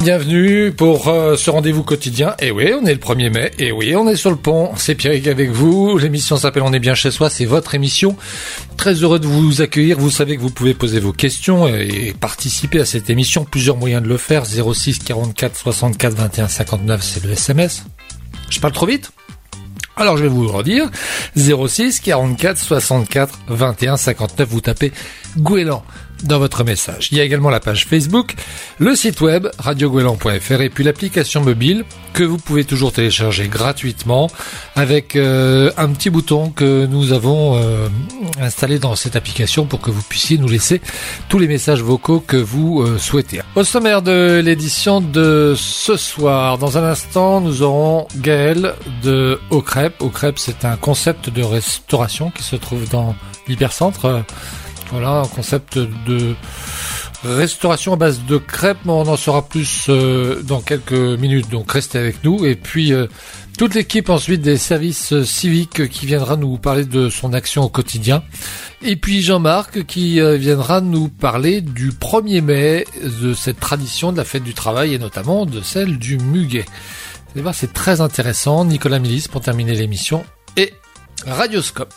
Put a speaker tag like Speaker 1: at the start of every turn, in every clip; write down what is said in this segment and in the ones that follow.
Speaker 1: Bienvenue pour euh, ce rendez-vous quotidien. Et oui, on est le 1er mai. Et oui, on est sur le pont. C'est Pierrick avec vous. L'émission s'appelle On est bien chez soi. C'est votre émission. Très heureux de vous accueillir. Vous savez que vous pouvez poser vos questions et participer à cette émission. Plusieurs moyens de le faire. 06 44 64 21 59, c'est le SMS. Je parle trop vite? Alors je vais vous le redire, 06 44 64 21 59, vous tapez Gouélan dans votre message. Il y a également la page Facebook, le site web radioguelan.fr et puis l'application mobile que vous pouvez toujours télécharger gratuitement avec euh, un petit bouton que nous avons euh, installé dans cette application pour que vous puissiez nous laisser tous les messages vocaux que vous euh, souhaitez. Au sommaire de l'édition de ce soir, dans un instant, nous aurons Gaël de Au Crêpe. Au Crêpe, c'est un concept de restauration qui se trouve dans l'hypercentre voilà, un concept de restauration à base de crêpes, on en saura plus euh, dans quelques minutes, donc restez avec nous. Et puis euh, toute l'équipe ensuite des services civiques qui viendra nous parler de son action au quotidien. Et puis Jean-Marc qui euh, viendra nous parler du 1er mai, de cette tradition de la fête du travail et notamment de celle du muguet. Vous c'est très intéressant. Nicolas Milis pour terminer l'émission et Radioscope.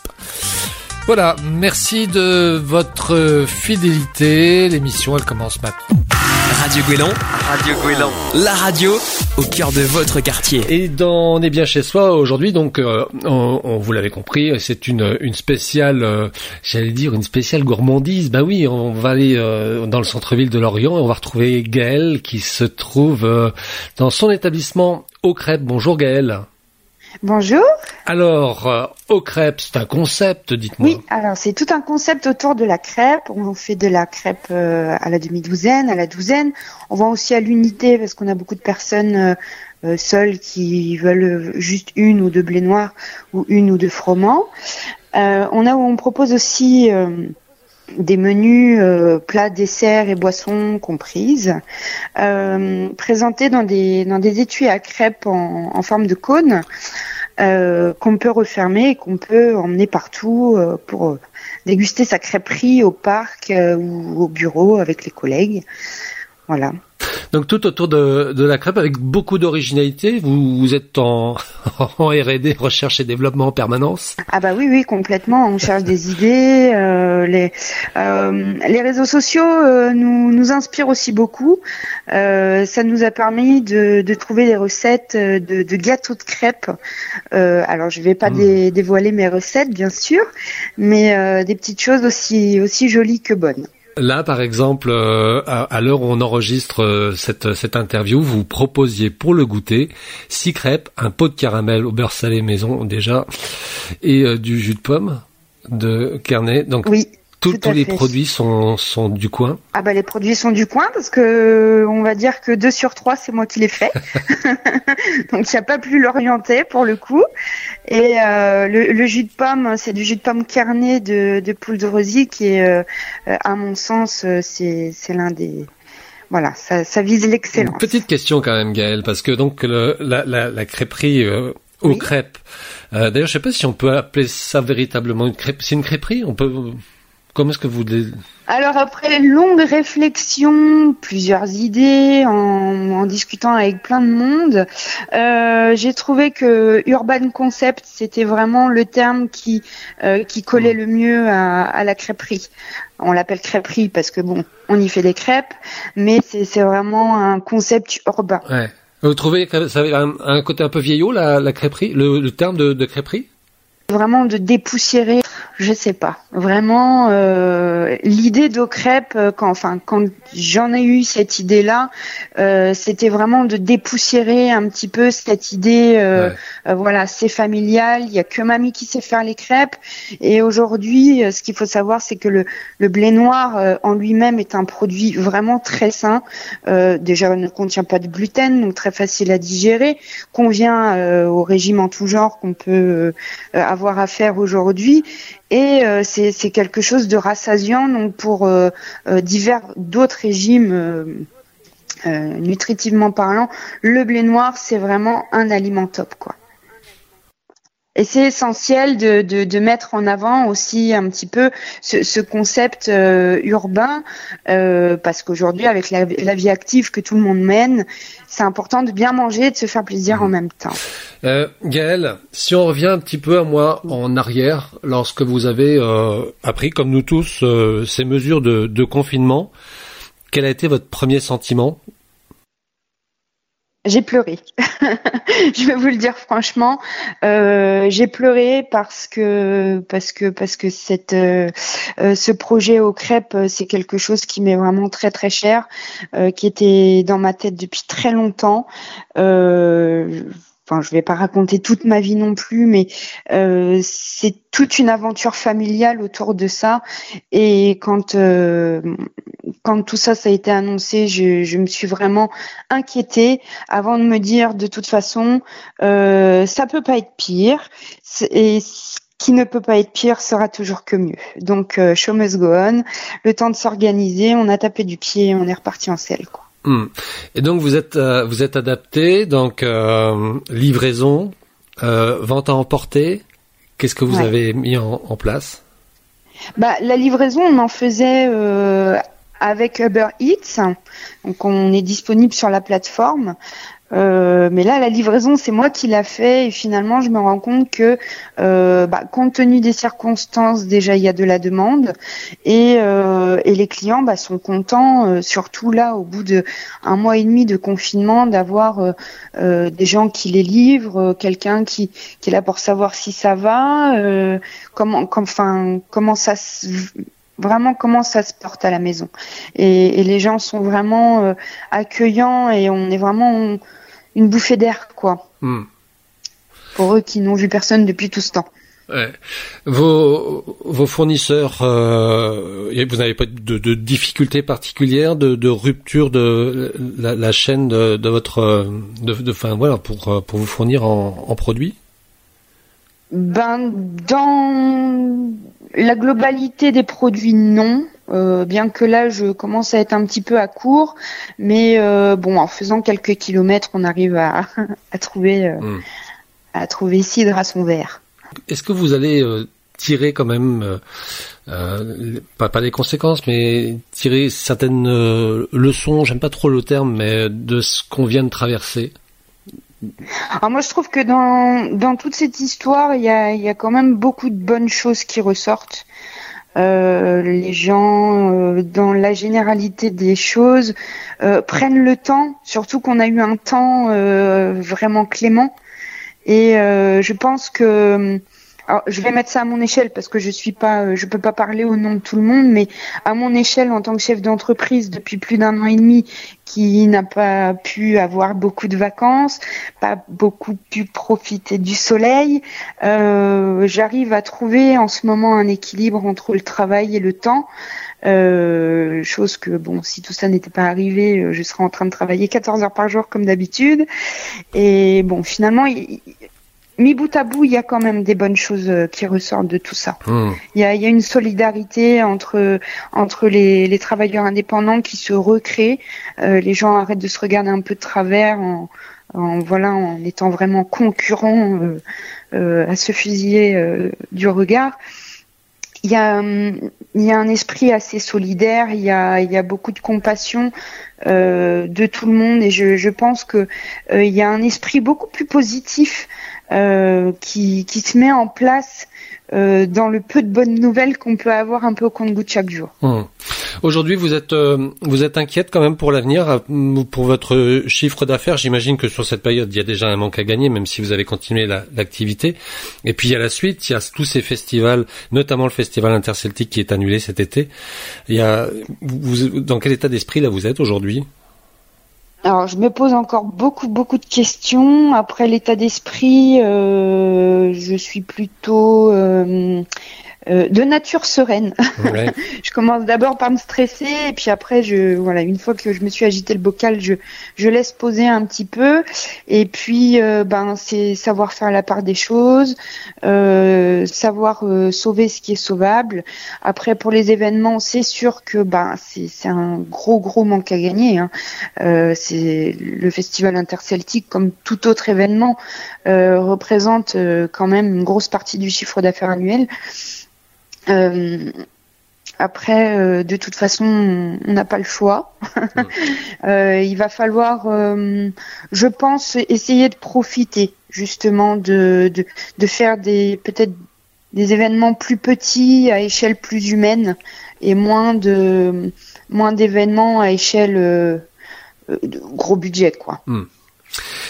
Speaker 1: Voilà, merci de votre fidélité. L'émission, elle commence maintenant.
Speaker 2: Radio Guélan, Radio Guélan, la radio au cœur de votre quartier.
Speaker 1: Et dans On est bien chez soi aujourd'hui, donc euh, on, vous l'avez compris, c'est une, une spéciale, euh, j'allais dire une spéciale gourmandise. Bah oui, on va aller euh, dans le centre-ville de Lorient et on va retrouver Gaël qui se trouve dans son établissement au crêpes. Bonjour Gaël.
Speaker 3: Bonjour.
Speaker 1: Alors, euh, au crêpe, c'est un concept, dites-moi.
Speaker 3: Oui, alors c'est tout un concept autour de la crêpe. On fait de la crêpe euh, à la demi-douzaine, à la douzaine. On vend aussi à l'unité parce qu'on a beaucoup de personnes euh, seules qui veulent juste une ou deux blés noirs ou une ou deux froment. on a, on propose aussi des menus plats, desserts et boissons comprises, présentés dans des dans des étuis à crêpes en, en forme de cône. Euh, qu'on peut refermer et qu'on peut emmener partout euh, pour euh, déguster sa crêperie au parc ou au bureau avec les collègues. Voilà.
Speaker 1: Donc tout autour de, de la crêpe avec beaucoup d'originalité. Vous, vous êtes en, en R&D, recherche et développement en permanence.
Speaker 3: Ah bah oui, oui, complètement. On cherche des idées. Euh, les, euh, les réseaux sociaux euh, nous, nous inspirent aussi beaucoup. Euh, ça nous a permis de, de trouver des recettes de, de gâteaux de crêpes. Euh, alors je vais pas mmh. dévoiler mes recettes, bien sûr, mais des petites choses aussi aussi jolies que bonnes.
Speaker 1: Là, par exemple, euh, à, l'heure où on enregistre euh, cette, cette interview, vous proposiez pour le goûter six crêpes, un pot de caramel au beurre salé maison déjà, et euh, du jus de pomme de Carnet. Donc,
Speaker 3: oui
Speaker 1: tous les produits sont, sont du coin
Speaker 3: Ah bah les produits sont du coin parce que on va dire que deux sur trois c'est moi qui les fais. Donc il n'y a pas plus l'orienter pour le coup. Et euh, le, jus de pomme, c'est du jus de pomme carné de, de poule de rosy qui est, euh, à mon sens, euh, c'est, c'est l'un des voilà, ça, ça vise l'excellence.
Speaker 1: Petite question quand même, Gaëlle, parce que donc le, la, la, la crêperie aux crêpes. D'ailleurs, je sais pas si on peut appeler ça véritablement une crêpe. C'est une crêperie. On peut Comment est-ce que vous...
Speaker 3: Alors après longue réflexion, plusieurs idées, en, en discutant avec plein de monde, euh, j'ai trouvé que urban concept c'était vraiment le terme qui euh, qui collait le mieux à, à la crêperie. On l'appelle crêperie parce que bon, on y fait des crêpes, mais c'est vraiment un concept urbain.
Speaker 1: Ouais. Vous trouvez que ça a un, côté un peu vieillot la, la crêperie, le, le terme de, de crêperie?
Speaker 3: Vraiment de dépoussiérer je sais pas. Vraiment, euh, l'idée d'eau crêpe, euh, quand, enfin, quand j'en ai eu cette idée-là, euh, c'était vraiment de dépoussiérer un petit peu cette idée. Euh voilà, c'est familial. Il y a que mamie qui sait faire les crêpes. Et aujourd'hui, ce qu'il faut savoir, c'est que le, blé noir en lui-même est un produit vraiment très sain. déjà, ne contient pas de gluten, donc très facile à digérer. Convient au régime en tout genre qu'on peut avoir à faire aujourd'hui et euh, c'est quelque chose de rassasiant donc pour euh, euh, divers d'autres régimes nutritivement parlant le blé noir c'est vraiment un aliment top quoi Et c'est essentiel de, de, de, mettre en avant aussi un petit peu ce, ce concept euh, urbain, euh, parce qu'aujourd'hui, avec la, la, vie active que tout le monde mène, c'est important de bien manger et de se faire plaisir en même temps.
Speaker 1: Euh, Gaëlle, si on revient un petit peu à moi en arrière, lorsque vous avez euh, appris, comme nous tous, euh, ces mesures de, de confinement, quel a été votre premier sentiment
Speaker 3: j'ai pleuré. je vais vous le dire franchement, euh, j'ai pleuré parce que parce que parce que cette euh, euh ce projet aux crêpes, euh, c'est quelque chose qui m'est vraiment très très cher, euh, qui était dans ma tête depuis très longtemps. Enfin je vais pas raconter toute ma vie non plus, mais euh, c'est toute une aventure familiale autour de ça. Et quand euh, quand tout ça ça a été annoncé, je, me suis vraiment inquiétée avant de me dire de toute façon euh, ça peut pas être pire. Et ce qui ne peut pas être pire sera toujours que mieux. Donc euh, show must go on. Le temps de s'organiser, on a tapé du pied, on est reparti en selle quoi.
Speaker 1: Hmm. Et donc vous êtes euh, vous êtes adapté, donc euh, livraison, euh, vente à emporter. Qu'est-ce que vous ouais. avez mis en, en, place?
Speaker 3: Bah la livraison, on en faisait avec Uber Eats. Donc on est disponible sur la plateforme. Euh, mais là, la livraison, c'est moi qui l'a fait et finalement, je me rends compte que, euh, bah, compte tenu des circonstances, déjà, il y a de la demande et, euh, et les clients bah, sont contents, euh, surtout là, au bout de un mois et demi de confinement, d'avoir euh, des gens qui les livrent, quelqu'un qui, qui est là pour savoir si ça va, comment, comme, enfin, comment ça se vraiment comment ça se porte à la maison. Et, et les gens sont vraiment euh, accueillants et on est vraiment une bouffée d'air, quoi. Hmm. Pour eux qui n'ont vu personne depuis tout ce temps.
Speaker 1: Ouais. Vos, vos fournisseurs, euh, vous n'avez pas de, de difficultés particulières, de, de rupture de la, la chaîne de, de votre, de, de, enfin voilà, pour pour vous fournir en, en produits?
Speaker 3: Ben dans la globalité des produits, non. Euh, bien que là, je commence à être un petit peu à court, mais euh, bon, en faisant quelques kilomètres, on arrive à, à trouver euh, mm. à trouver cidre à son verre.
Speaker 1: Est-ce que vous allez euh, tirer quand même euh, pas, pas des conséquences, mais tirer certaines leçons, j'aime pas trop le terme, mais de ce qu'on vient de traverser?
Speaker 3: Alors moi je trouve que dans, dans toute cette histoire, il y a, y a quand même beaucoup de bonnes choses qui ressortent. Euh, les gens, euh, dans la généralité des choses, euh, prennent le temps, surtout qu'on a eu un temps euh, vraiment clément. Et euh, je pense que alors, je vais mettre ça à mon échelle parce que je suis pas, euh, je peux pas parler au nom de tout le monde, mais à mon échelle en tant que chef d'entreprise depuis plus d'un an et demi, qui n'a pas pu avoir beaucoup de vacances, pas beaucoup pu profiter du soleil, euh, j'arrive à trouver en ce moment un équilibre entre le travail et le temps. Euh, chose que bon, si tout ça n'était pas arrivé, euh, je serais en train de travailler 14 heures par jour comme d'habitude. Et bon, finalement, mis bout à bout, il y a quand même des bonnes choses euh, qui ressortent de tout ça. Mmh. Il, y a, y a, une solidarité entre entre les, les travailleurs indépendants qui se recréent. Euh, les gens arrêtent de se regarder un peu de travers en, en voilà en étant vraiment concurrents euh, euh, à se fusiller euh, du regard. Il y, a, il y a un esprit assez solidaire, il y a, il y a beaucoup de compassion de tout le monde et je, je pense que il y a un esprit beaucoup plus positif euh, qui, se met en place euh, dans le peu de bonnes nouvelles qu'on peut avoir un peu au compte-goutte chaque jour.
Speaker 1: Hum. Aujourd'hui, vous êtes euh, vous êtes inquiète quand même pour l'avenir, pour votre chiffre d'affaires. J'imagine que sur cette période, il y a déjà un manque à gagner, même si vous avez continué l'activité. La, Et puis il y a la suite, il y a tous ces festivals, notamment le festival interceltique qui est annulé cet été. Il y a dans quel état d'esprit là vous êtes aujourd'hui?
Speaker 3: Alors, je me pose encore beaucoup, beaucoup de questions. Après l'état d'esprit, euh, je suis plutôt, euh, euh, de nature sereine. je commence d'abord par me stresser et puis après, je voilà, une fois que je me suis agité le bocal, je je laisse poser un petit peu et puis euh, ben c'est savoir faire la part des choses, euh, savoir sauver ce qui est sauvable. Après pour les événements, c'est sûr que ben c'est c'est un gros gros manque à gagner. Hein. c'est le festival interceltique comme tout autre événement représente quand même une grosse partie du chiffre d'affaires annuel. Euh, après, euh, de toute façon, on n'a pas le choix. euh, il va falloir, euh, je pense, essayer de profiter justement de, de, de faire des peut-être des événements plus petits à échelle plus humaine et moins de moins d'événements à échelle euh, de gros budget quoi. Hmm.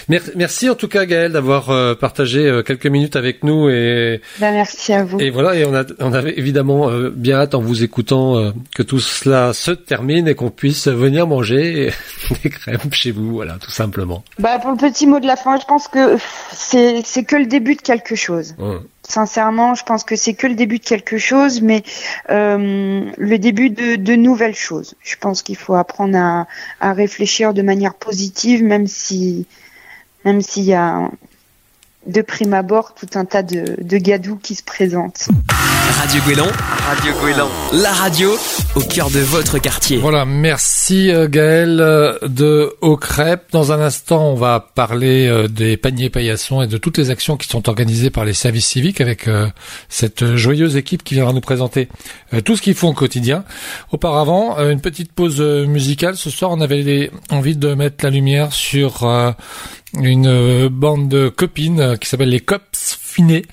Speaker 1: Merci en tout cas Gaël d'avoir euh, partagé euh, quelques minutes avec nous et
Speaker 3: ben, merci à vous.
Speaker 1: Et voilà et on a on avait évidemment euh, bien hâte en vous écoutant que tout cela se termine et qu'on puisse venir manger des crèmes chez vous voilà tout simplement.
Speaker 3: Bah pour le petit mot de la fin, je pense que c'est c'est que le début de quelque chose. Sincèrement, je pense que c'est que le début de quelque chose, mais le début de, de, nouvelles choses. Je pense qu'il faut apprendre à, à réfléchir de manière positive, même si même s'il y a de prime abord tout un tas de, de gadous qui se présentent.
Speaker 2: Radio Guélan, Radio Guélan, la radio au cœur de votre quartier.
Speaker 1: Voilà, merci euh, Gaël euh, de Au Crêpe. Dans un instant, on va parler euh, des paniers paillassons et de toutes les actions qui sont organisées par les services civiques avec cette joyeuse équipe qui viendra nous présenter tout ce qu'ils font au quotidien. Auparavant, une petite pause musicale. Ce soir, on avait envie de mettre la lumière sur une euh, bande de copines euh, qui s'appelle les Cops Finés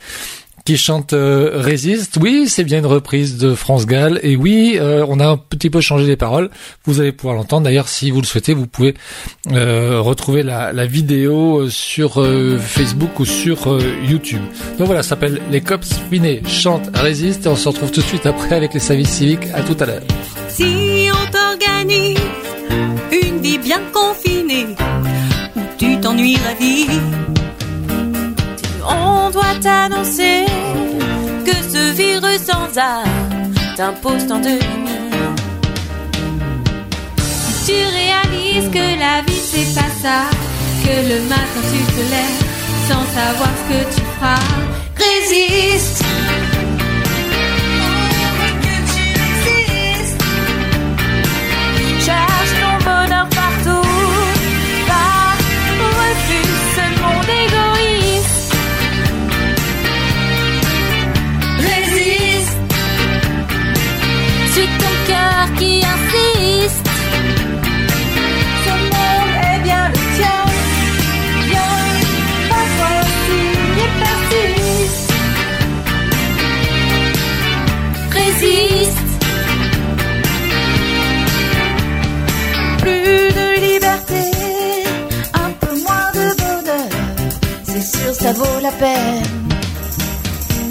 Speaker 1: qui chante euh, Résiste. Oui, c'est bien une reprise de France Gall. Et oui, on a un petit peu changé les paroles. Vous allez pouvoir l'entendre. D'ailleurs, si vous le souhaitez, vous pouvez retrouver la, vidéo sur Facebook ou sur YouTube. Donc voilà, ça s'appelle Les Cops Finés chantent Résiste. Et on se retrouve tout de suite après avec les services civiques. À tout à l'heure.
Speaker 4: Si on t'organise une vie bien confinée la vie. On doit t'annoncer que ce virus sans art t'impose tant de. Tu réalises que la vie c'est pas ça, que le matin tu te lèves sans savoir ce que tu feras. Résiste.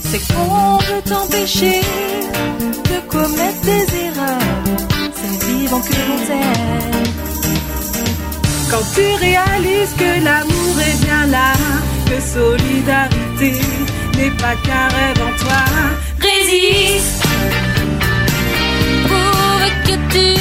Speaker 4: C'est qu'on veut t'empêcher de commettre des erreurs. C'est vivant que l'on t'aime. Quand tu réalises que l'amour est bien là, que solidarité n'est pas qu'un rêve en toi, résiste. Prouve que tu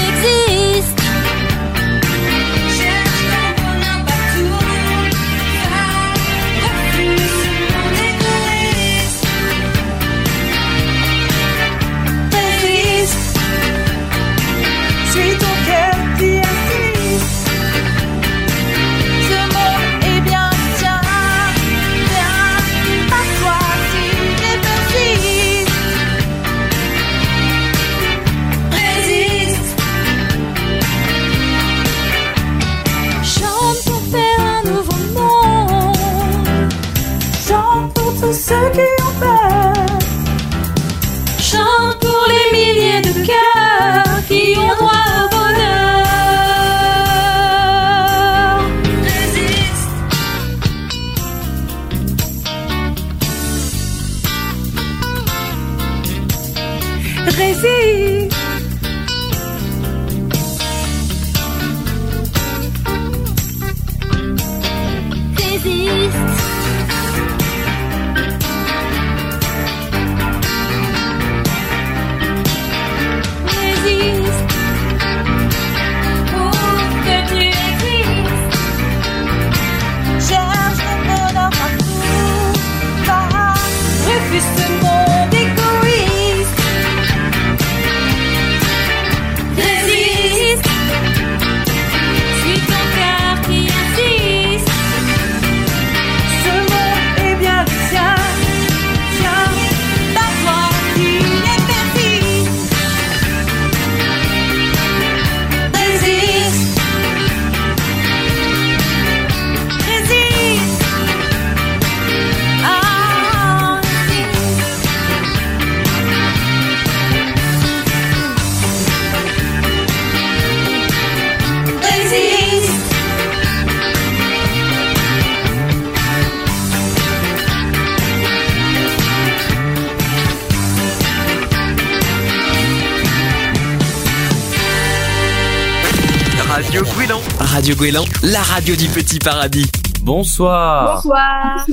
Speaker 2: Radio Gouélan. Radio Gouélan, la radio du petit paradis.
Speaker 5: Bonsoir.
Speaker 6: Bonsoir.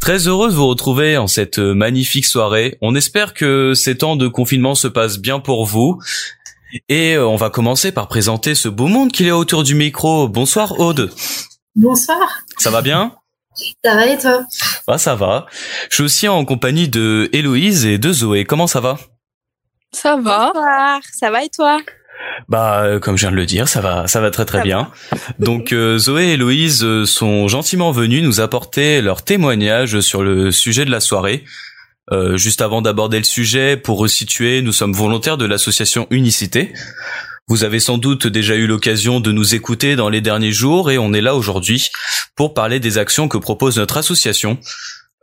Speaker 5: Très heureux de vous retrouver en cette magnifique soirée. On espère que ces temps de confinement se passent bien pour vous. Et euh, on va commencer par présenter ce beau monde qu'il y a autour du micro. Bonsoir Aude.
Speaker 6: Bonsoir.
Speaker 5: Ça va bien?
Speaker 6: Ça va et toi?
Speaker 5: Ah ça va. Je suis aussi en compagnie de Héloïse et de Zoé. Comment ça va?
Speaker 7: Ça va.
Speaker 6: Bonsoir. Ça va et toi?
Speaker 5: Bah euh, comme je viens de le dire, ça va ça va très très bien. Donc euh, Zoé et Héloïse euh, sont gentiment venus nous apporter leur témoignage sur le sujet de la soirée. Euh, juste avant d'aborder le sujet, pour resituer, nous sommes volontaires de l'association Unicité. Vous avez sans doute déjà eu l'occasion de nous écouter dans les derniers jours et on est là aujourd'hui pour parler des actions que propose notre association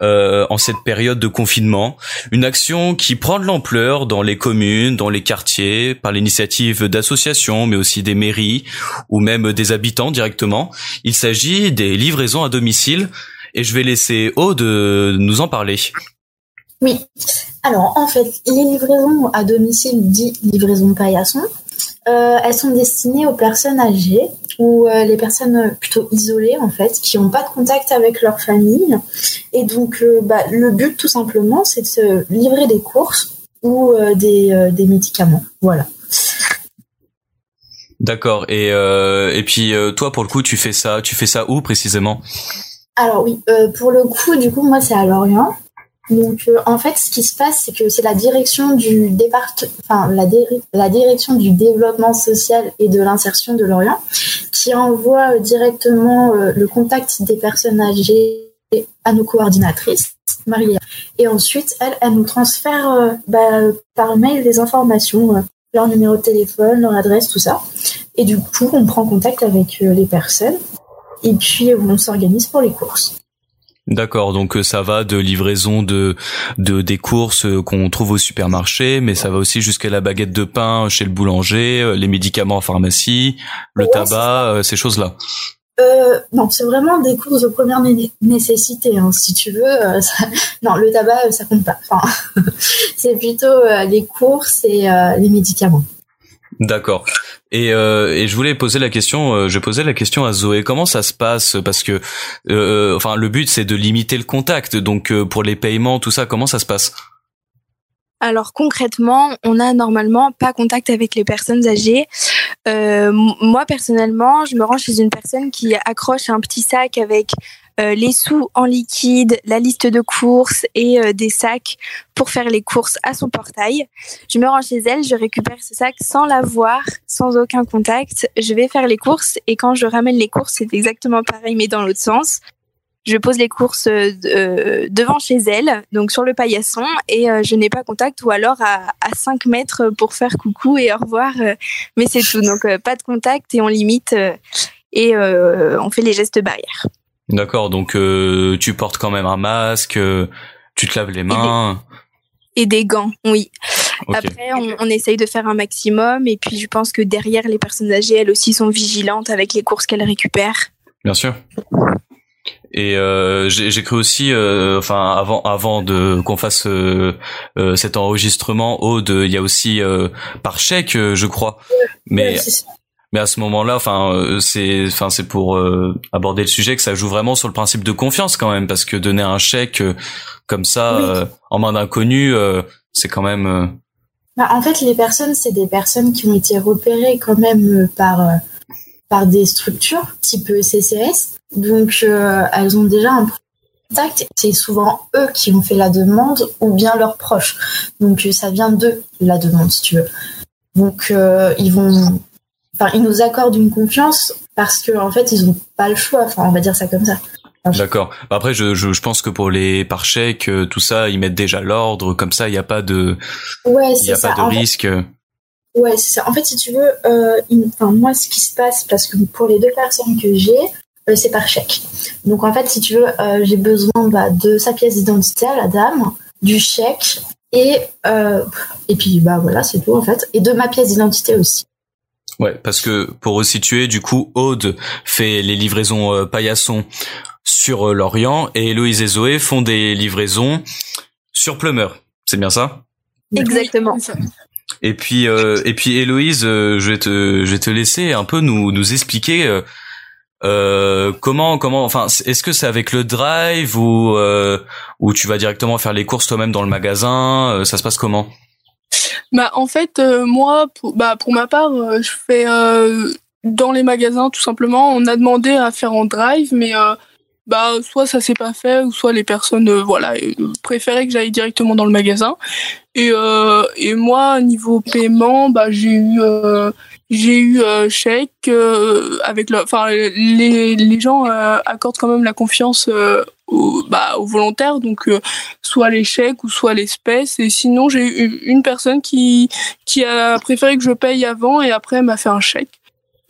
Speaker 5: euh, en cette période de confinement. Une action qui prend de l'ampleur dans les communes, dans les quartiers, par l'initiative d'associations, mais aussi des mairies ou même des habitants directement. Il s'agit des livraisons à domicile et je vais laisser Aude nous en parler.
Speaker 8: Oui. Alors, en fait, les livraisons à domicile, dit livraison paillasson, euh, elles sont destinées aux personnes âgées ou euh, les personnes plutôt isolées, en fait, qui n'ont pas de contact avec leur famille. Et donc, euh, bah, le but, tout simplement, c'est de se livrer des courses ou euh, des, euh, des médicaments. Voilà.
Speaker 5: D'accord. Et euh, et puis euh, toi pour le coup tu fais ça tu fais ça où précisément?
Speaker 8: Alors oui, euh, pour le coup, du coup, moi, c'est à Lorient. Donc, euh, en fait, ce qui se passe, c'est que c'est la direction du département, enfin, la, direction du développement social et de l'insertion de Lorient qui envoie euh, directement euh, le contact des personnes âgées à nos coordinatrices, Marie. Et ensuite, elle, elle nous transfère euh, bah, par mail les informations, leur numéro de téléphone, leur adresse, tout ça. Et du coup, on prend contact avec les personnes et puis on s'organise pour les courses.
Speaker 5: D'accord. Donc euh, ça va de livraison de de des courses euh, qu'on trouve au supermarché, mais ça va aussi jusqu'à la baguette de pain chez le boulanger, euh, les médicaments en pharmacie, le
Speaker 8: Ouais,
Speaker 5: tabac, euh, ces choses là.
Speaker 8: Euh, non, c'est vraiment des courses de première né- nécessité, hein, si tu veux. euh, ça- Non, le tabac, euh, ça compte pas. Enfin, c'est plutôt euh, les courses et euh, les médicaments.
Speaker 5: D'accord. Et, euh, et je voulais poser la question, euh, je posais la question à Zoé, comment ça se passe? Parce que, euh, enfin, le but c'est de limiter le contact. Donc euh, pour les paiements, tout ça, comment ça se passe?
Speaker 7: Alors concrètement, on n'a normalement pas contact avec les personnes âgées. Euh, moi personnellement, je me rends chez une personne qui accroche un petit sac avec euh, les sous en liquide, la liste de courses et euh, des sacs pour faire les courses à son portail. Je me rends chez elle, je récupère ce sac sans la voir, sans aucun contact. Je vais faire les courses et quand je ramène les courses, c'est exactement pareil mais dans l'autre sens. Je pose les courses euh, euh, devant chez elle, donc sur le paillasson, et euh, je n'ai pas contact, ou alors à, à 5 mètres pour faire coucou et au revoir, euh, mais c'est tout. Donc euh, pas de contact et on limite euh, et euh, on fait les gestes barrières.
Speaker 5: D'accord. Donc euh, tu portes quand même un masque, euh, tu te laves les mains.
Speaker 7: Et des gants, oui. Après, on, on essaye de faire un maximum, et puis je pense que derrière, les personnes âgées, elles aussi sont vigilantes avec les courses qu'elles récupèrent.
Speaker 5: Bien sûr. Et euh, j'ai cru aussi, euh, enfin avant avant de qu'on fasse euh, cet enregistrement, Aude, il y a aussi euh, par chèque, je crois. Mais. Mais à ce moment-là, enfin euh, c'est enfin c'est pour euh, aborder le sujet que ça joue vraiment sur le principe de confiance quand même, parce que donner un chèque euh, comme ça
Speaker 8: Oui.
Speaker 5: euh, en main d'inconnu, euh, c'est quand même
Speaker 8: Bah, en fait, les personnes, c'est des personnes qui ont été repérées quand même par, par des structures type CCS. Donc, elles ont déjà un contact. C'est souvent eux qui ont fait la demande ou bien leurs proches. Donc, ça vient d'eux, la demande, si tu veux. Donc, ils vont... Enfin, ils nous accordent une confiance parce que en fait, ils n'ont pas le choix. Enfin, on va dire ça comme ça.
Speaker 5: D'accord. Après, je, je, je pense que pour les par chèque, euh, tout ça, ils mettent déjà l'ordre. Comme ça, il n'y a pas de,
Speaker 8: Ouais,
Speaker 5: il y a
Speaker 8: ça.
Speaker 5: pas de
Speaker 8: En fait-
Speaker 5: risque.
Speaker 8: Ouais, c'est ça. En fait, si tu veux, euh, une- moi, ce qui se passe, parce que pour les deux personnes que j'ai, euh, c'est par chèque. Donc, en fait, si tu veux, euh, j'ai besoin bah, de sa pièce d'identité à la dame, du chèque, et, euh, et puis, bah voilà, c'est tout, en fait. Et de ma pièce d'identité aussi.
Speaker 5: Ouais, parce que pour resituer, du coup, Aude fait les livraisons euh, paillasson sur euh, Lorient et Héloïse et Zoé font des livraisons sur Plumeur. C'est bien ça?
Speaker 7: Exactement.
Speaker 5: Et puis euh, et puis Héloïse, euh, je vais te je vais te laisser un peu nous nous expliquer euh, euh comment comment enfin est-ce que c'est avec le drive ou euh, ou tu vas directement faire les courses toi-même dans le magasin? Ça se passe comment?
Speaker 9: Bah en fait moi pour bah pour ma part je fais dans les magasins tout simplement. On a demandé à faire en drive mais bah soit ça s'est pas fait ou soit les personnes euh, voilà préféraient que j'aille directement dans le magasin. Et euh, et moi niveau paiement bah j'ai eu euh, j'ai eu euh, chèque avec le enfin les les gens accordent quand même la confiance aux, bah, aux volontaires. Donc soit les chèques ou soit l'espèce. Et sinon j'ai eu une personne qui qui a préféré que je paye avant et après m'a fait un chèque.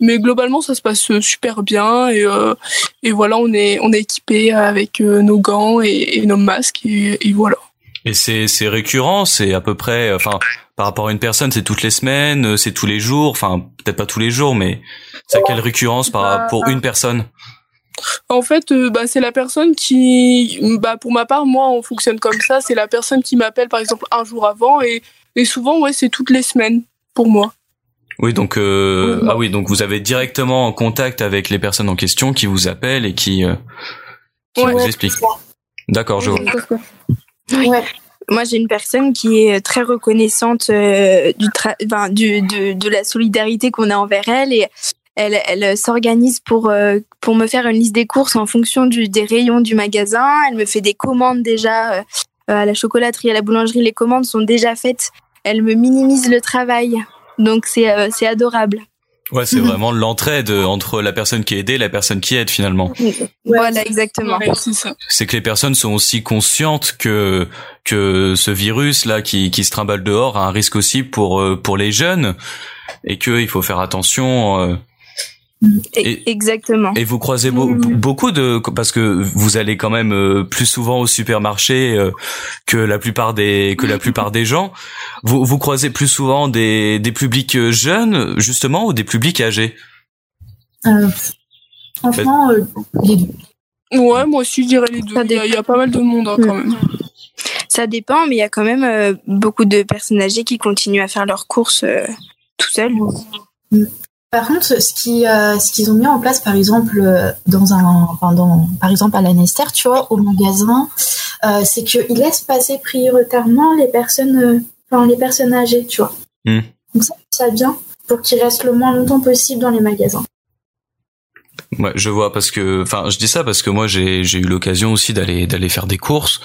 Speaker 9: Mais globalement, ça se passe euh, super bien. Et, euh, et voilà, on est on est équipé avec euh, nos gants et, nos masques et voilà.
Speaker 5: Et c'est c'est récurrent, c'est à peu près, enfin par rapport à une personne, c'est toutes les semaines, c'est tous les jours, enfin peut-être pas tous les jours, mais c'est à quelle récurrence par pour une personne?
Speaker 9: En fait, bah, c'est la personne qui, bah, pour ma part, moi, on fonctionne comme ça. C'est la personne qui m'appelle, par exemple, un jour avant, et, et souvent, ouais, c'est toutes les semaines pour moi.
Speaker 5: Oui, donc euh, ah oui, donc vous avez directement en contact avec les personnes en question qui vous appellent et qui, euh, qui vous expliquent. D'accord, je vois.
Speaker 7: Moi, j'ai une personne qui est très reconnaissante euh, du, du de, de, la solidarité qu'on a envers elle et elle, elle s'organise pour euh, pour me faire une liste des courses en fonction du, des rayons du magasin. Elle me fait des commandes déjà à la chocolaterie, à la boulangerie. Les commandes sont déjà faites. Elle me minimise le travail. Donc euh, c'est adorable.
Speaker 5: Ouais, c'est vraiment l'entraide entre la personne qui est aidée et la personne qui aide finalement.
Speaker 7: Voilà, exactement.
Speaker 5: C'est que les personnes sont aussi conscientes que que ce virus là qui qui se trimballe dehors a un risque aussi pour euh, pour les jeunes et qu'il faut faire attention euh,
Speaker 7: Exactement.
Speaker 5: Et vous croisez mm. beaucoup de parce que vous allez quand même euh, plus souvent au supermarché euh, que la plupart des que la plupart des gens. Vous vous croisez plus souvent des des publics euh, jeunes justement ou des publics âgés?
Speaker 8: Euh, Franchement, les deux.
Speaker 9: Ouais, moi aussi je dirais les deux. Il y, a, pas mal de monde hein, quand même.
Speaker 7: Ça dépend, mais il y a quand même beaucoup de personnes âgées qui continuent à faire leurs courses tout seuls.
Speaker 8: Mm. Par contre, ce qui, euh, ce qu'ils ont mis en place, par exemple, euh, dans un, enfin dans, par exemple à l'Anester, tu vois, au magasin, euh, c'est qu'ils laissent passer prioritairement les personnes, enfin les personnes âgées, tu vois. Hmm. Donc ça, ça bien pour qu'ils restent le moins longtemps possible dans les magasins.
Speaker 5: Ouais, je vois parce que, enfin, je dis ça parce que moi j'ai j'ai eu l'occasion aussi d'aller d'aller faire des courses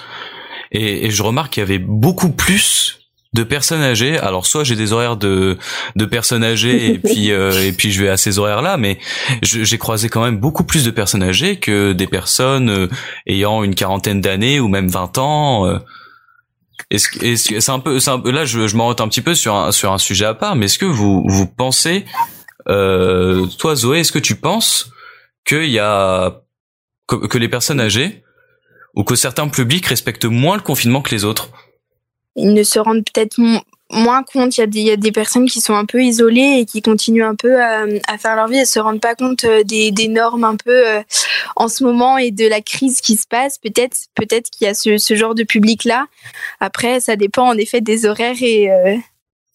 Speaker 5: et, et je remarque qu'il y avait beaucoup plus de personnes âgées. Alors soit j'ai des horaires de de personnes âgées et puis euh, et puis je vais à ces horaires-là, mais j'ai croisé quand même beaucoup plus de personnes âgées que des personnes euh, ayant une quarantaine d'années ou même 20 ans. Euh. Est-ce que c'est un peu, un peu là je, je m'en un petit peu sur un sur un sujet à part, mais est-ce que vous vous pensez toi Zoé, est-ce que tu penses qu'il y a que, que les personnes âgées ou que certains publics respectent moins le confinement que les autres?
Speaker 7: Ils ne se rendent peut-être moins compte. Il y, a des, il y, a des, personnes qui sont un peu isolées et qui continuent un peu à, à faire leur vie. Elles se rendent pas compte euh, des, des normes un peu euh, en ce moment et de la crise qui se passe. Peut-être, peut-être qu'il y a ce, ce, genre de public-là. Après, ça dépend en effet des horaires et, euh,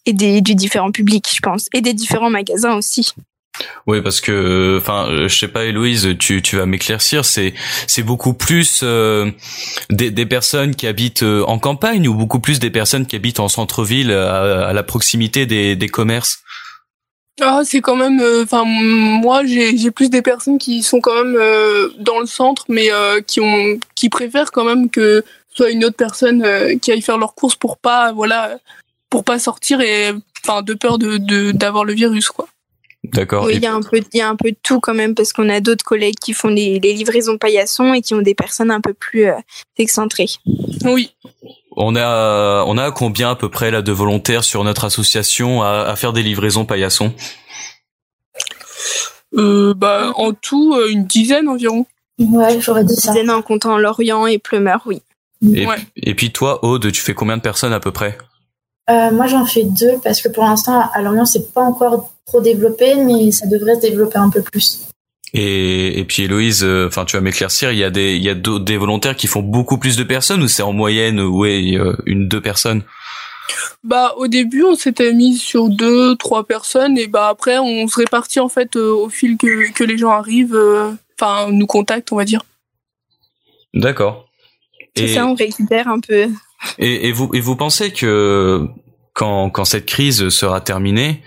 Speaker 7: et des, du différent public, je pense, et des différents magasins aussi.
Speaker 5: Oui, parce que, enfin, je sais pas, Héloïse, tu, tu vas m'éclaircir. C'est c'est beaucoup plus euh, des, des personnes qui habitent euh, en campagne ou beaucoup plus des personnes qui habitent en centre-ville, à, la proximité des, des commerces?
Speaker 9: Ah, c'est quand même. Euh, enfin, moi, j'ai j'ai plus des personnes qui sont quand même dans le centre, mais qui ont qui préfèrent quand même que soit une autre personne qui aille faire leurs courses pour pas, voilà, pour pas sortir et enfin de peur de d'avoir le virus, quoi.
Speaker 5: D'accord.
Speaker 7: Oui, il y a un peu, il y a un peu de tout quand même parce qu'on a d'autres collègues qui font les, les, livraisons paillasson et qui ont des personnes un peu plus euh, excentrées.
Speaker 9: Oui.
Speaker 5: On a, on a combien à peu près là de volontaires sur notre association à, à faire des livraisons paillasson?
Speaker 9: Euh, Bah, en tout, euh, une dizaine environ.
Speaker 8: Ouais, j'aurais dit ça.
Speaker 7: Une dizaine en comptant Lorient et Plumeur, oui.
Speaker 5: Et, ouais. et puis toi, Aude, tu fais combien de personnes à peu près?
Speaker 8: Euh, moi, j'en fais deux parce que pour l'instant, à Lorient, c'est pas encore trop développé, mais ça devrait se développer un peu plus.
Speaker 5: Et, et puis Héloïse, euh, enfin tu vas m'éclaircir, il y a des il y a des volontaires qui font beaucoup plus de personnes ou c'est en moyenne ouais euh, une deux personnes?
Speaker 9: Bah au début on s'était mis sur deux, trois personnes et bah après on se répartit en fait euh, au fil que, que les gens arrivent, euh, enfin nous contactent on va dire.
Speaker 5: D'accord.
Speaker 7: C'est ça, on récupère un peu.
Speaker 5: Et, et, vous et vous pensez que quand quand cette crise sera terminée,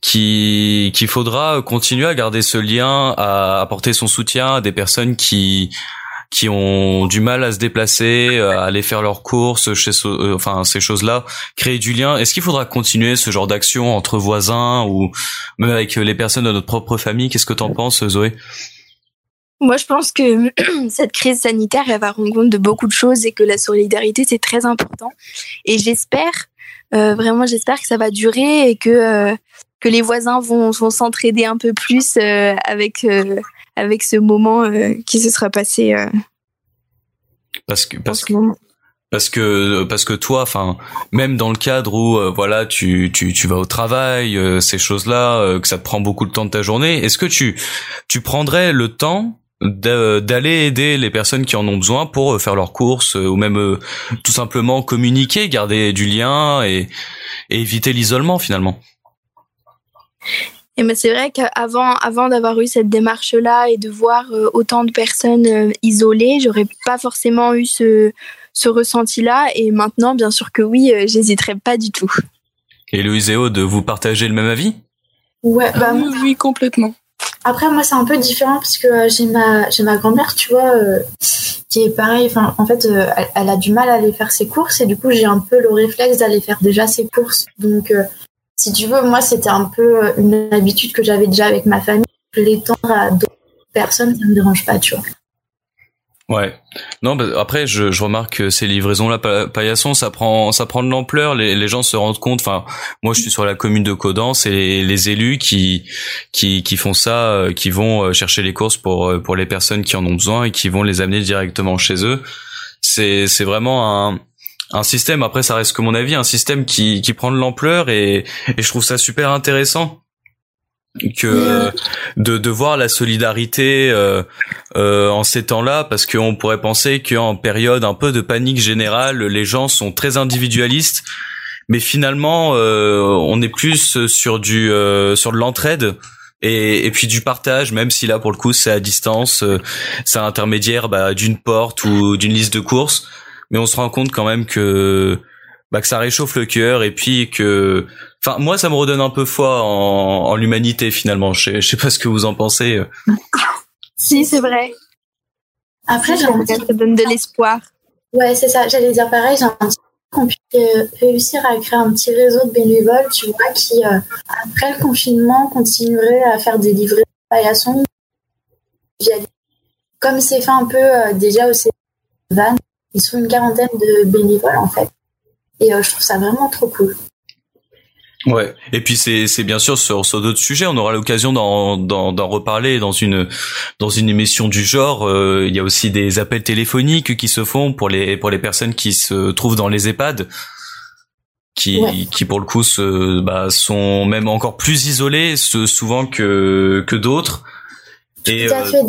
Speaker 5: qu'il faudra continuer à garder ce lien, à apporter son soutien à des personnes qui qui ont du mal à se déplacer, à aller faire leurs courses, chez, euh, enfin ces choses-là, créer du lien? Est-ce qu'il faudra continuer ce genre d'action entre voisins ou même avec les personnes de notre propre famille? Qu'est-ce que t'en penses, Zoé?
Speaker 7: Moi, je pense que cette crise sanitaire, elle va rendre compte de beaucoup de choses et que la solidarité, c'est très important. Et j'espère, euh, vraiment, j'espère que ça va durer et que, euh, que les voisins vont, vont s'entraider un peu plus euh, avec, euh, avec ce moment euh, qui se sera passé. euh,
Speaker 5: Parce que parce
Speaker 7: ce
Speaker 5: que parce que parce que toi enfin même dans le cadre où euh, voilà tu tu tu vas au travail euh, ces choses-là euh, que ça te prend beaucoup de temps de ta journée est-ce que tu tu prendrais le temps d'aller aider les personnes qui en ont besoin pour euh, faire leurs courses euh, ou même euh, tout simplement communiquer garder du lien et, et éviter l'isolement finalement
Speaker 7: Et ben c'est vrai qu'avant avant d'avoir eu cette démarche-là et de voir autant de personnes isolées, j'aurais pas forcément eu ce, ce ressenti-là. Et maintenant, bien sûr que oui, j'hésiterais pas du tout.
Speaker 5: et Louise et Aude vous partagez le même avis?
Speaker 8: Ouais, bah,
Speaker 9: Ah oui, oui, complètement.
Speaker 8: Après, moi, c'est un peu différent parce que euh, j'ai ma, j'ai ma grand-mère, tu vois, euh, qui est pareil. Enfin, en fait, euh, elle, a du mal à aller faire ses courses et du coup, j'ai un peu le réflexe d'aller faire déjà ses courses. Donc, euh, si tu veux, moi, c'était un peu une habitude que j'avais déjà avec ma famille. L'étendre à d'autres personnes, ça me dérange pas, tu vois.
Speaker 5: Ouais. Non, bah, après, je, remarque que ces livraisons-là, pa- paillasson, ça prend, ça prend de l'ampleur. Les, gens se rendent compte. Enfin, moi, je suis sur la commune de Codan, c'est les, les élus qui, qui, qui font ça, euh, qui vont euh, chercher les courses pour, euh, pour les personnes qui en ont besoin et qui vont les amener directement chez eux. C'est, c'est vraiment un, un système. Après, ça reste que mon avis, un système qui, qui prend de l'ampleur et, et je trouve ça super intéressant que euh, de, de voir la solidarité euh, euh, en ces temps-là parce qu'on pourrait penser qu'en période un peu de panique générale les gens sont très individualistes mais finalement euh, on est plus sur du euh, sur de l'entraide et, et puis du partage même si là pour le coup c'est à distance euh, c'est à l'intermédiaire bah, d'une porte ou d'une liste de courses. Mais on se rend compte quand même que bah, que ça réchauffe le cœur et puis que enfin moi ça me redonne un peu foi en, en l'humanité finalement je sais, je sais pas ce que vous en pensez.
Speaker 7: Si, c'est vrai.
Speaker 8: Après, j'ai petit
Speaker 7: Ça donne de l'espoir.
Speaker 8: Ouais, c'est ça. J'allais dire pareil. J'ai un petit qu'on puisse euh, réussir à créer un petit réseau de bénévoles, tu vois, qui, euh, après le confinement, continuerait à faire des livrets de paillasson. Via- Comme c'est fait un peu euh, déjà au Van, ils sont une quarantaine de bénévoles, en fait. Et euh, je trouve ça vraiment trop cool.
Speaker 5: Ouais. Et puis c'est c'est bien sûr sur sur d'autres sujets. On aura l'occasion d'en d'en d'en reparler dans une dans une émission du genre. Euh, il y a aussi des appels téléphoniques qui se font pour les pour les personnes qui se trouvent dans les EHPAD, qui
Speaker 8: Ouais.
Speaker 5: qui pour le coup se bah, sont même encore plus isolés ce- souvent que que d'autres. Et
Speaker 8: Tout à
Speaker 5: euh,
Speaker 8: fait.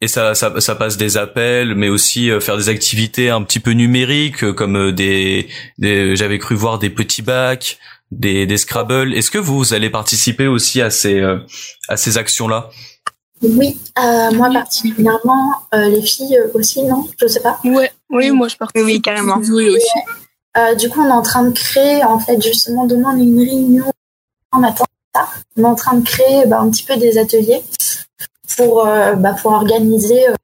Speaker 5: Et ça, ça, ça passe des appels, mais aussi euh, faire des activités un petit peu numériques, euh, comme euh, des, des j'avais cru voir des petits bacs, des, des Scrabble. Est-ce que vous allez participer aussi à ces, à ces actions-là?
Speaker 8: Oui, euh, moi particulièrement, euh, les filles aussi, non? Je sais pas.
Speaker 9: Ouais, oui, moi je participe.
Speaker 7: Oui, carrément.
Speaker 9: Oui, aussi.
Speaker 8: Euh, du coup, on est en train de créer, en fait, justement, demain, on a une réunion en matin. ça. On est en train de créer bah, un petit peu des ateliers pour, euh, bah, pour organiser. euh,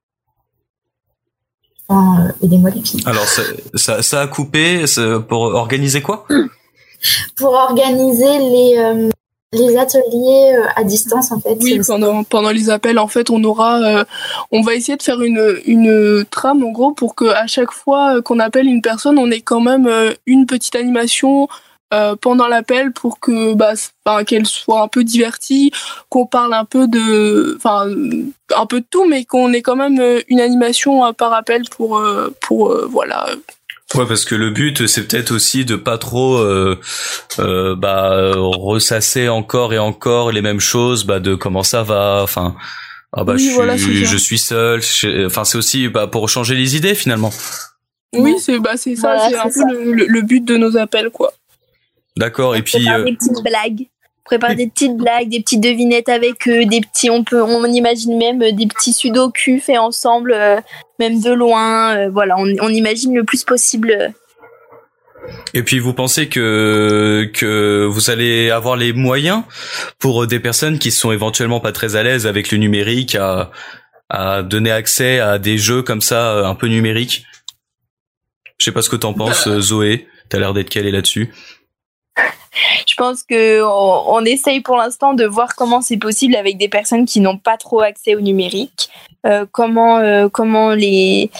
Speaker 8: Enfin, euh, aidez-moi les filles.
Speaker 5: Alors ça, ça, ça a coupé pour organiser quoi?
Speaker 8: Pour organiser les, euh, les ateliers à distance, en fait.
Speaker 9: Oui, pendant, pendant les appels, en fait, on aura, euh, on va essayer de faire une, une trame, en gros, pour que à chaque fois qu'on appelle une personne, on ait quand même euh, une petite animation euh, pendant l'appel pour que, bah, enfin, qu'elle soit un peu divertie, qu'on parle un peu de, enfin, un peu de tout, mais qu'on ait quand même euh, une animation euh, par appel pour, euh, pour, euh, voilà.
Speaker 5: Ouais, parce que le but c'est peut-être aussi de pas trop euh, euh, bah ressasser encore et encore les mêmes choses, bah de comment ça va, enfin ah bah
Speaker 9: Oui,
Speaker 5: je suis
Speaker 9: voilà,
Speaker 5: je suis seul, je- enfin c'est aussi bah pour changer les idées finalement.
Speaker 9: Oui, c'est bah, c'est ça,
Speaker 7: Voilà,
Speaker 9: c'est un peu le, le- le but de nos appels, quoi.
Speaker 5: D'accord. Et puis,
Speaker 7: prépare
Speaker 5: euh,
Speaker 7: des petites blagues. On prépare des petites blagues, des petites devinettes avec eux, des petits, on peut, on imagine même euh, des petits sudoku faits ensemble, euh, même de loin. euh, voilà, on, on imagine le plus possible.
Speaker 5: et puis, vous pensez que que vous allez avoir les moyens pour des personnes qui sont éventuellement pas très à l'aise avec le numérique à à donner accès à des jeux comme ça un peu numériques? Je sais pas ce que t'en penses, euh, Zoé. T'as l'air d'être calée là-dessus.
Speaker 7: Je pense que on, essaye pour l'instant de voir comment c'est possible avec des personnes qui n'ont pas trop accès au numérique, euh, comment euh, comment les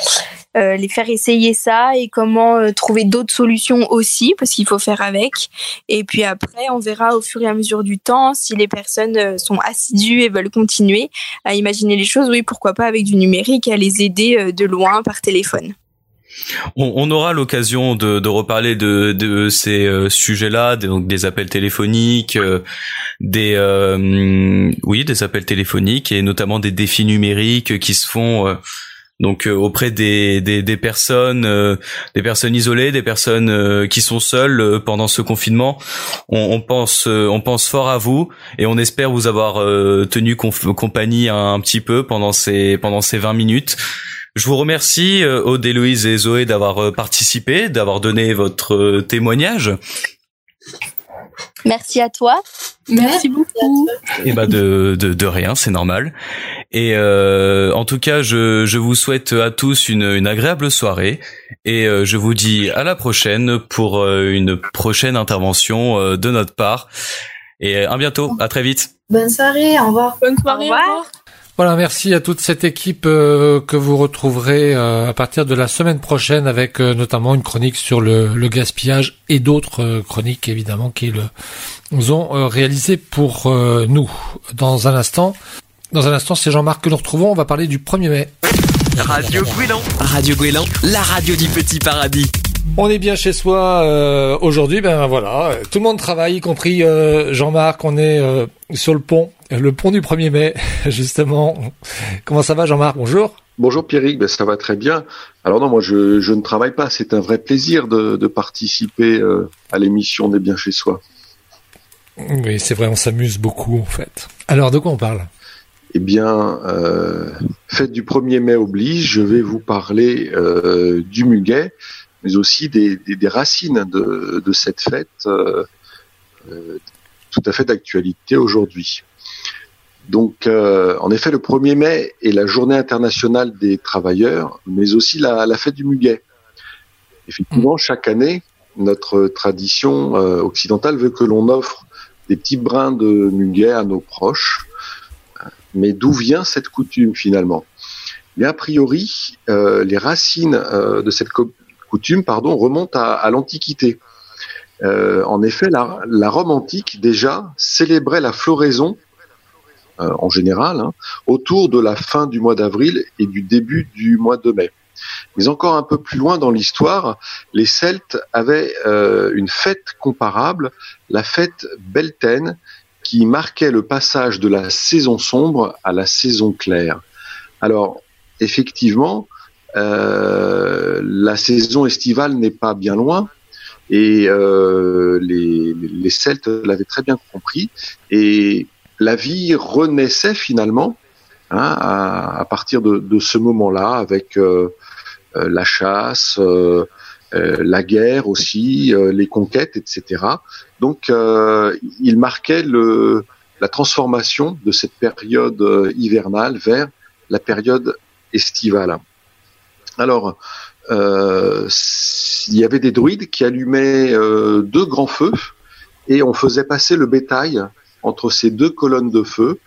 Speaker 7: euh, les faire essayer ça et comment trouver d'autres solutions aussi parce qu'il faut faire avec. Et puis après, on verra au fur et à mesure du temps si les personnes sont assidues et veulent continuer à imaginer les choses. Oui, pourquoi pas avec du numérique, à les aider de loin par téléphone.
Speaker 5: On, aura l'occasion de, reparler de, ces euh, sujets-là, donc des appels téléphoniques, euh, des euh, oui, des appels téléphoniques et notamment des défis numériques qui se font donc auprès des, personnes, des personnes isolées, des personnes qui sont seules pendant ce confinement. On, pense, on pense fort à vous et on espère vous avoir tenu compagnie un, un petit peu pendant ces pendant ces 20 minutes. Je vous remercie, euh, Aude, Héloïse et Zoé, d'avoir euh, participé, d'avoir donné votre euh, témoignage.
Speaker 7: Merci à toi.
Speaker 9: Merci beaucoup.
Speaker 5: Et bah de, de, de rien, c'est normal. Et euh, en tout cas, je, je vous souhaite à tous une, une agréable soirée et euh, je vous dis à la prochaine pour une prochaine intervention euh, de notre part. Et à bientôt, à très vite.
Speaker 8: Bonne soirée, au revoir.
Speaker 9: Bonne soirée.
Speaker 7: Au revoir.
Speaker 9: au revoir.
Speaker 1: Voilà, merci à toute cette équipe euh, que vous retrouverez euh, à partir de la semaine prochaine avec euh, notamment une chronique sur le, le gaspillage et d'autres euh, chroniques évidemment qu'ils nous ont euh, réalisées pour euh, nous. Dans un instant, dans un instant, c'est Jean-Marc que nous retrouvons. On va parler du 1er mai.
Speaker 2: Radio Gouélan. Radio Gouélan, la radio du petit paradis.
Speaker 1: On est bien chez soi euh, aujourd'hui. Ben voilà, tout le monde travaille, y compris euh, Jean-Marc. On est euh, sur le pont, le pont du 1er mai, justement. Comment ça va, Jean-Marc? Bonjour.
Speaker 10: Bonjour Pierrick, ben ça va très bien. Alors non, moi je, je ne travaille pas, c'est un vrai plaisir de, de participer euh, à l'émission On est bien chez soi.
Speaker 1: Oui, c'est vrai, on s'amuse beaucoup en fait. Alors, de quoi on parle?
Speaker 10: Eh bien, euh, fête du 1er mai oblige, je vais vous parler euh, du muguet, mais aussi des, des, des racines de, de cette fête euh, euh, tout à fait d'actualité aujourd'hui. Donc, euh, en effet, le 1er mai est la journée internationale des travailleurs, mais aussi la, la fête du muguet. Effectivement, chaque année, notre tradition euh, occidentale veut que l'on offre des petits brins de muguet à nos proches. Mais d'où vient cette coutume finalement? Mais a priori, euh, les racines euh, de cette co- coutume pardon, remontent à, à l'Antiquité. Euh, en effet, la, la Rome antique déjà célébrait la floraison euh, en général hein, autour de la fin du mois d'avril et du début du mois de mai. Mais encore un peu plus loin dans l'histoire, les Celtes avaient euh, une fête comparable, la fête Beltaine, qui marquait le passage de la saison sombre à la saison claire. Alors, effectivement, euh, la saison estivale n'est pas bien loin, et les, les Celtes l'avaient très bien compris, et la vie renaissait finalement hein, à, partir de, ce moment-là, avec euh, euh, la chasse, euh, la guerre aussi, les conquêtes, etc. Donc, il marquait la transformation de cette période hivernale vers la période estivale. Alors, il y avait des druides qui allumaient deux grands feux et on faisait passer le bétail entre ces deux colonnes de feu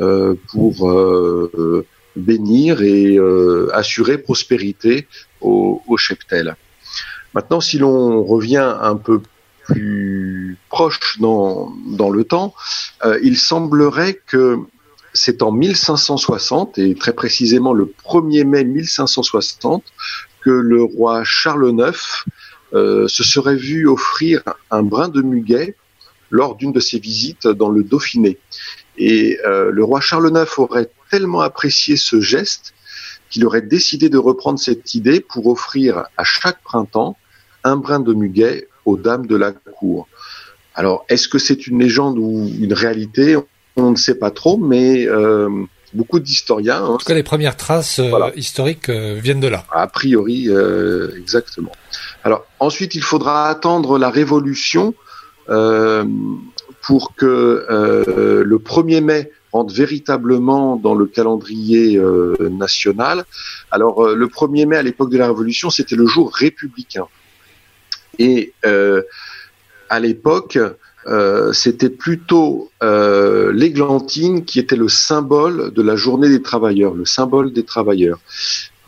Speaker 10: euh, pour euh, bénir et euh, assurer prospérité au, cheptel. Maintenant, si l'on revient un peu plus proche dans, dans le temps, il semblerait que c'est en 1560, et très précisément le 1er mai 1560, que le roi Charles IX se serait vu offrir un brin de muguet lors d'une de ses visites dans le Dauphiné. Et euh, le roi Charles IX aurait tellement apprécié ce geste qu'il aurait décidé de reprendre cette idée pour offrir à chaque printemps un brin de muguet aux dames de la cour. Alors, est-ce que c'est une légende ou une réalité? On ne sait pas trop, mais euh, beaucoup d'historiens. Hein,
Speaker 1: en tout cas, les premières traces euh, historiques euh, viennent de là.
Speaker 10: A priori, euh, exactement. Alors, ensuite, il faudra attendre la Révolution pour que le 1er mai rentre véritablement dans le calendrier national. Alors, le 1er mai, à l'époque de la Révolution, c'était le jour républicain. Et à l'époque, euh, c'était plutôt euh, l'églantine qui était le symbole de la journée des travailleurs, le symbole des travailleurs.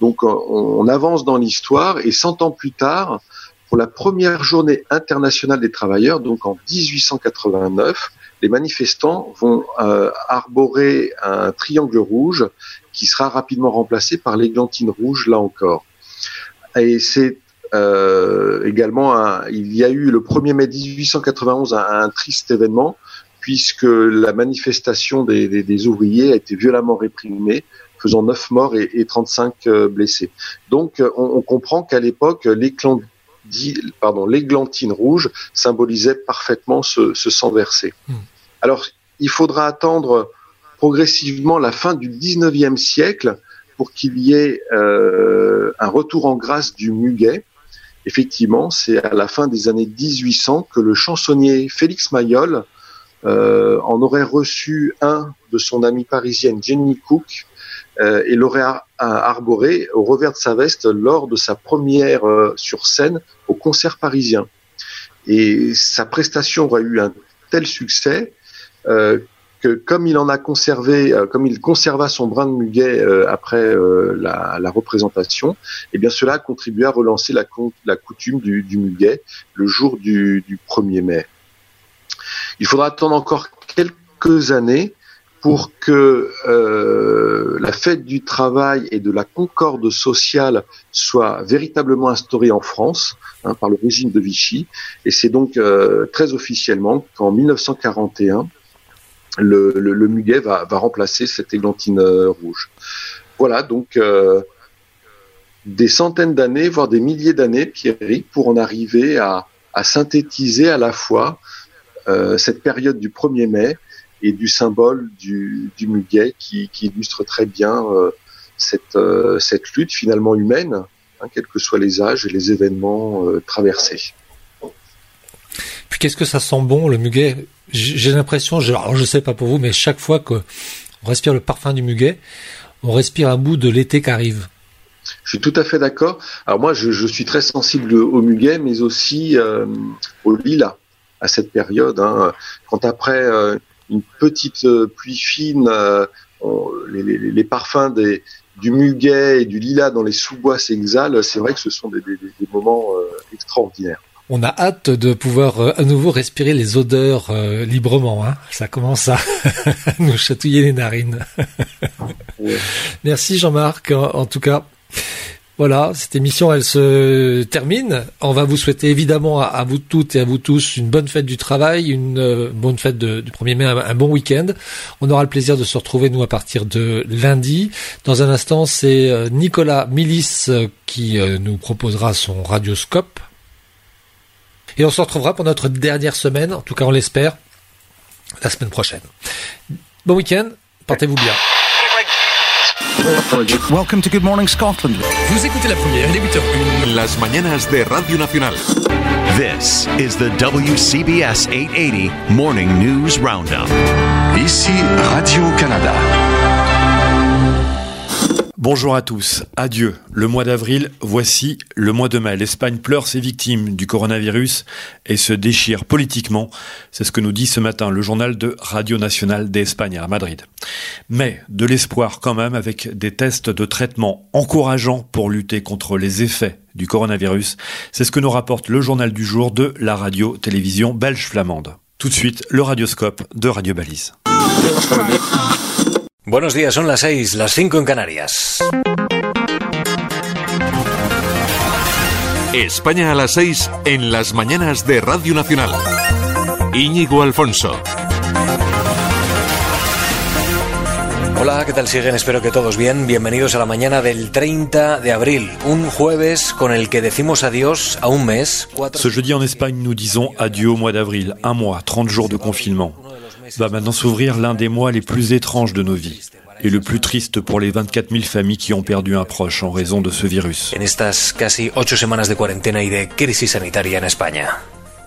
Speaker 10: Donc on, avance dans l'histoire et 100 ans plus tard, pour la première journée internationale des travailleurs, donc en 1889, les manifestants vont euh, arborer un triangle rouge qui sera rapidement remplacé par l'églantine rouge là encore. Et c'est euh, également, il y a eu le 1er mai 1891 un, triste événement puisque la manifestation des, ouvriers a été violemment réprimée, faisant 9 morts et, 35 euh, blessés. Donc on, comprend qu'à l'époque, l'églantine rouge symbolisait parfaitement ce, sang versé. Hmm. Alors il faudra attendre progressivement la fin du 19e siècle pour qu'il y ait euh, un retour en grâce du muguet effectivement, c'est à la fin des années 1800 que le chansonnier Félix Mayol euh, en aurait reçu un de son amie parisienne Jenny Cook et l'aurait arboré au revers de sa veste lors de sa première euh, sur scène au concert parisien. Et sa prestation aurait eu un tel succès comme il en a conservé, euh, comme il conserva son brin de muguet euh, après euh, la, représentation, eh bien cela a contribué à relancer la, coutume du, muguet le jour du, 1er mai. Il faudra attendre encore quelques années pour que la fête du travail et de la concorde sociale soit véritablement instaurée en France hein, par le régime de Vichy. Et c'est donc très officiellement qu'en 1941, le, le, muguet va, remplacer cette églantine euh, rouge. Voilà, donc euh, des centaines d'années, voire des milliers d'années, Pierre, pour en arriver à, à, synthétiser à la fois euh, cette période du 1er mai et du symbole du, du muguet qui, qui, illustre très bien euh, cette, euh, cette lutte finalement humaine, hein, quels que soient les âges et les événements traversés.
Speaker 1: Puis qu'est-ce que ça sent bon le muguet? J'ai l'impression, je, alors je sais pas pour vous, mais chaque fois qu'on respire le parfum du muguet, on respire un bout de l'été qui arrive.
Speaker 10: Je suis tout à fait d'accord. Alors moi, je, suis très sensible au muguet, mais aussi euh, au lilas à cette période. Hein. Quand après euh, une petite euh, pluie fine, les, parfums des, du muguet et du lilas dans les sous-bois s'exhalent, c'est vrai que ce sont des moments extraordinaires
Speaker 1: on a hâte de pouvoir euh, à nouveau respirer les odeurs euh, librement. Hein. Ça commence à nous chatouiller les narines. Merci Jean-Marc. En, tout cas, voilà, cette émission, elle se termine. On va vous souhaiter évidemment à, vous toutes et à vous tous une bonne fête du travail, une euh, bonne fête du 1er mai, un, bon week-end. On aura le plaisir de se retrouver, nous, à partir de lundi. Dans un instant, c'est Nicolas Milis qui nous proposera son radioscope et on se retrouvera pour notre dernière semaine, en tout cas on l'espère, la semaine prochaine. Bon week-end, portez-vous bien.
Speaker 11: Welcome to Good Morning Scotland.
Speaker 12: Vous écoutez la première, il 8h01.
Speaker 13: Las mañanas de Radio Nacional.
Speaker 14: This is the WCBS 880 Morning News Roundup.
Speaker 15: Ici Radio-Canada.
Speaker 16: Bonjour à tous. Adieu. Le mois d'avril, voici le mois de mai. L'Espagne pleure ses victimes du coronavirus et se déchire politiquement. C'est ce que nous dit ce matin le journal de Radio Nationale d'Espagne à Madrid. Mais de l'espoir quand même avec des tests de traitement encourageants pour lutter contre les effets du coronavirus. C'est ce que nous rapporte le journal du jour de la radio-télévision belge flamande. Tout de suite, le radioscope de Radio Balise.
Speaker 17: Buenos días, son las 6, las 5 en Canarias.
Speaker 13: España a las 6 en las mañanas de Radio Nacional. Íñigo Alfonso.
Speaker 17: Hola, ¿qué tal siguen? Espero que todos bien. Bienvenidos a la mañana del 30 de abril, un jueves con el que decimos adiós a un mes.
Speaker 16: Ce jeudi en Espagne, nous disons adieu au mois d'avril, un mois, 30 jours de confinement. Va maintenant s'ouvrir l'un des mois les plus étranges de nos vies et le plus triste pour les 24 000 familles qui ont perdu un proche en raison de ce virus.
Speaker 17: En estas casi ocho semanas de cuarentena y de crisis sanitaria en España.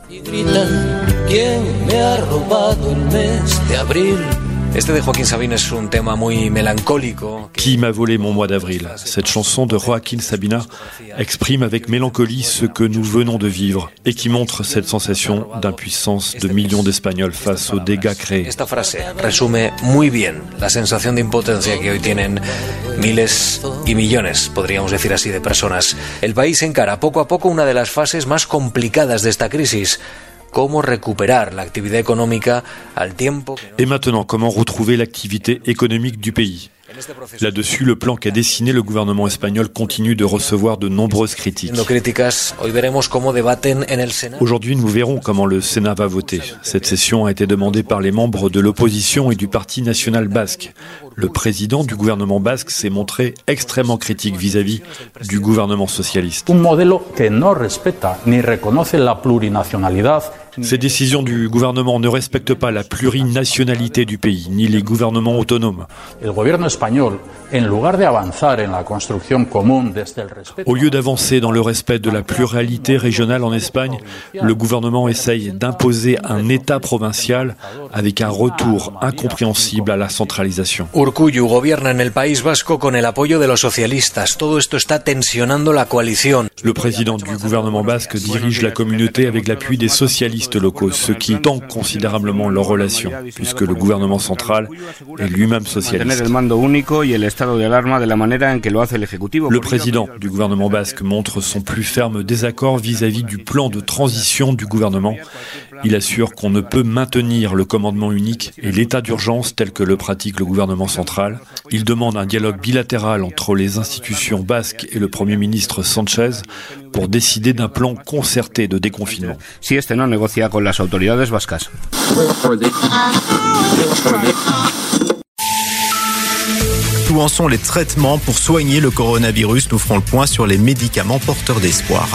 Speaker 18: Y gritan, ¿quién me ha robado el mes de abril?
Speaker 17: Este de Joaquín Sabina es un tema muy melancólico.
Speaker 16: Qui m'a volé mon mois d'avril Cette chanson de Joaquín Sabina exprime avec mélancolie ce que nous venons de vivre et qui montre cette sensation d'impuissance de millions d'Espagnols face aux dégâts créés.
Speaker 17: Esta frase resume muy bien la sensación de impotencia que hoy tienen miles y millones, podríamos decir así, de personas. El país encara poco a poco una de las fases más complicadas de esta crisis. Cómo recuperar la actividad económica al tiempo.
Speaker 16: Et maintenant, comment retrouver l'activité économique du pays? Là-dessus, le plan qu'a dessiné le gouvernement espagnol continue de recevoir de nombreuses critiques. Aujourd'hui, nous verrons comment le Sénat va voter. Cette session a été demandée par les membres de l'opposition et du Parti national basque. Le président du gouvernement basque s'est montré extrêmement critique vis-à-vis du gouvernement socialiste. Ces décisions du gouvernement ne respectent pas la plurinationalité du pays, ni les gouvernements autonomes. Au lieu d'avancer dans le respect de la pluralité régionale en Espagne, le gouvernement essaye d'imposer un État provincial avec un retour incompréhensible à la centralisation.
Speaker 17: Urcuyu gobierna en el País Vasco con el apoyo de los socialistas. Todo esto está tensionando la coalición.
Speaker 16: Le président du gouvernement basque dirige la communauté avec l'appui des socialistes locaux, ce qui tend considérablement leurs relations, puisque le gouvernement central est lui-même socialiste. Le président du gouvernement basque montre son plus ferme désaccord vis-à-vis du plan de transition du gouvernement. Il assure qu'on ne peut maintenir le commandement unique et l'état d'urgence tel que le pratique le gouvernement central. Il demande un dialogue bilatéral entre les institutions basques et le Premier ministre Sanchez pour décider d'un plan concerté de déconfinement.
Speaker 19: Si este no negocia con las autoridades vascas.
Speaker 20: Où en sont les traitements pour soigner le coronavirus? Nous ferons le point sur les médicaments porteurs d'espoir.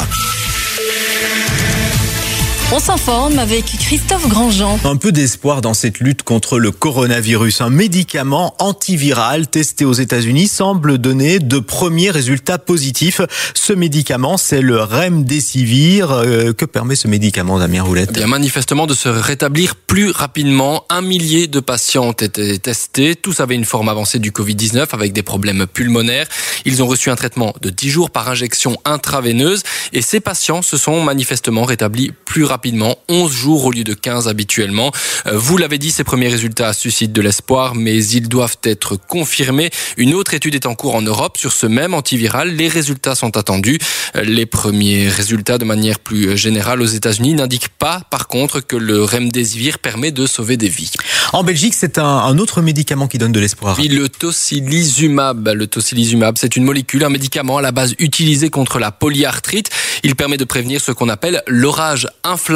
Speaker 21: On s'informe avec Christophe Grandjean.
Speaker 20: Un peu d'espoir dans cette lutte contre le coronavirus. Un médicament antiviral testé aux États-Unis semble donner de premiers résultats positifs. Ce médicament, c'est le Remdesivir. Euh, que permet ce médicament, Damien Roulette
Speaker 22: eh bien, Manifestement de se rétablir plus rapidement. Un millier de patients ont été testés. Tous avaient une forme avancée du Covid-19 avec des problèmes pulmonaires. Ils ont reçu un traitement de 10 jours par injection intraveineuse et ces patients se sont manifestement rétablis plus rapidement rapidement, 11 jours au lieu de 15 habituellement. Euh, vous l'avez dit, ces premiers résultats suscitent de l'espoir, mais ils doivent être confirmés. Une autre étude est en cours en Europe sur ce même antiviral. Les résultats sont attendus. Euh, les premiers résultats, de manière plus générale aux États-Unis, n'indiquent pas, par contre, que le remdesivir permet de sauver des vies.
Speaker 20: En Belgique, c'est un, un, autre médicament qui donne de l'espoir.
Speaker 22: Oui, le tocilizumab. Le tocilizumab, c'est une molécule, un médicament à la base utilisé contre la polyarthrite. Il permet de prévenir ce qu'on appelle l'orage inflammatoire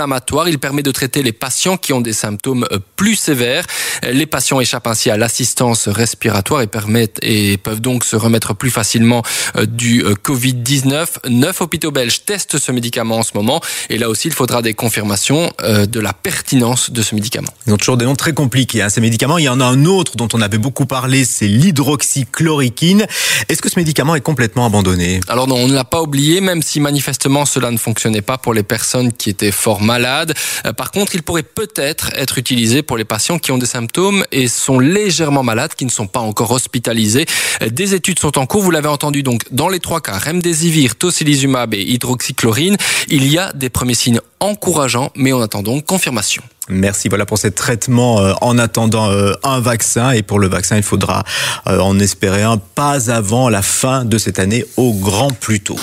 Speaker 22: il permet de traiter les patients qui ont des symptômes euh, plus sévères. Les patients échappent ainsi à l'assistance respiratoire et permettent et peuvent donc se remettre plus facilement euh, du euh, Covid-19. Neuf hôpitaux belges testent ce médicament en ce moment et là aussi il faudra des confirmations de la pertinence de ce médicament.
Speaker 20: Ils ont toujours des noms très compliqués, hein, ces médicaments. Il y en a un autre dont on avait beaucoup parlé, c'est l'hydroxychloroquine. Est-ce que ce médicament est complètement abandonné?
Speaker 22: Alors non, on ne l'a pas oublié, même si manifestement cela ne fonctionnait pas pour les personnes qui étaient fort malades. Euh, par contre, il pourrait peut-être être utilisé pour les patients qui ont des symptômes et sont légèrement malades, qui ne sont pas encore hospitalisés. Euh, des études sont en cours, vous l'avez entendu, donc dans les trois cas, remdesivir, tocilizumab et hydroxychlorine, il y a des premiers signes encourageants, mais on attend donc confirmation.
Speaker 20: Merci voilà pour ce traitement euh, en attendant un vaccin et pour le vaccin il faudra en espérer un pas avant la fin de cette année au grand plus tôt.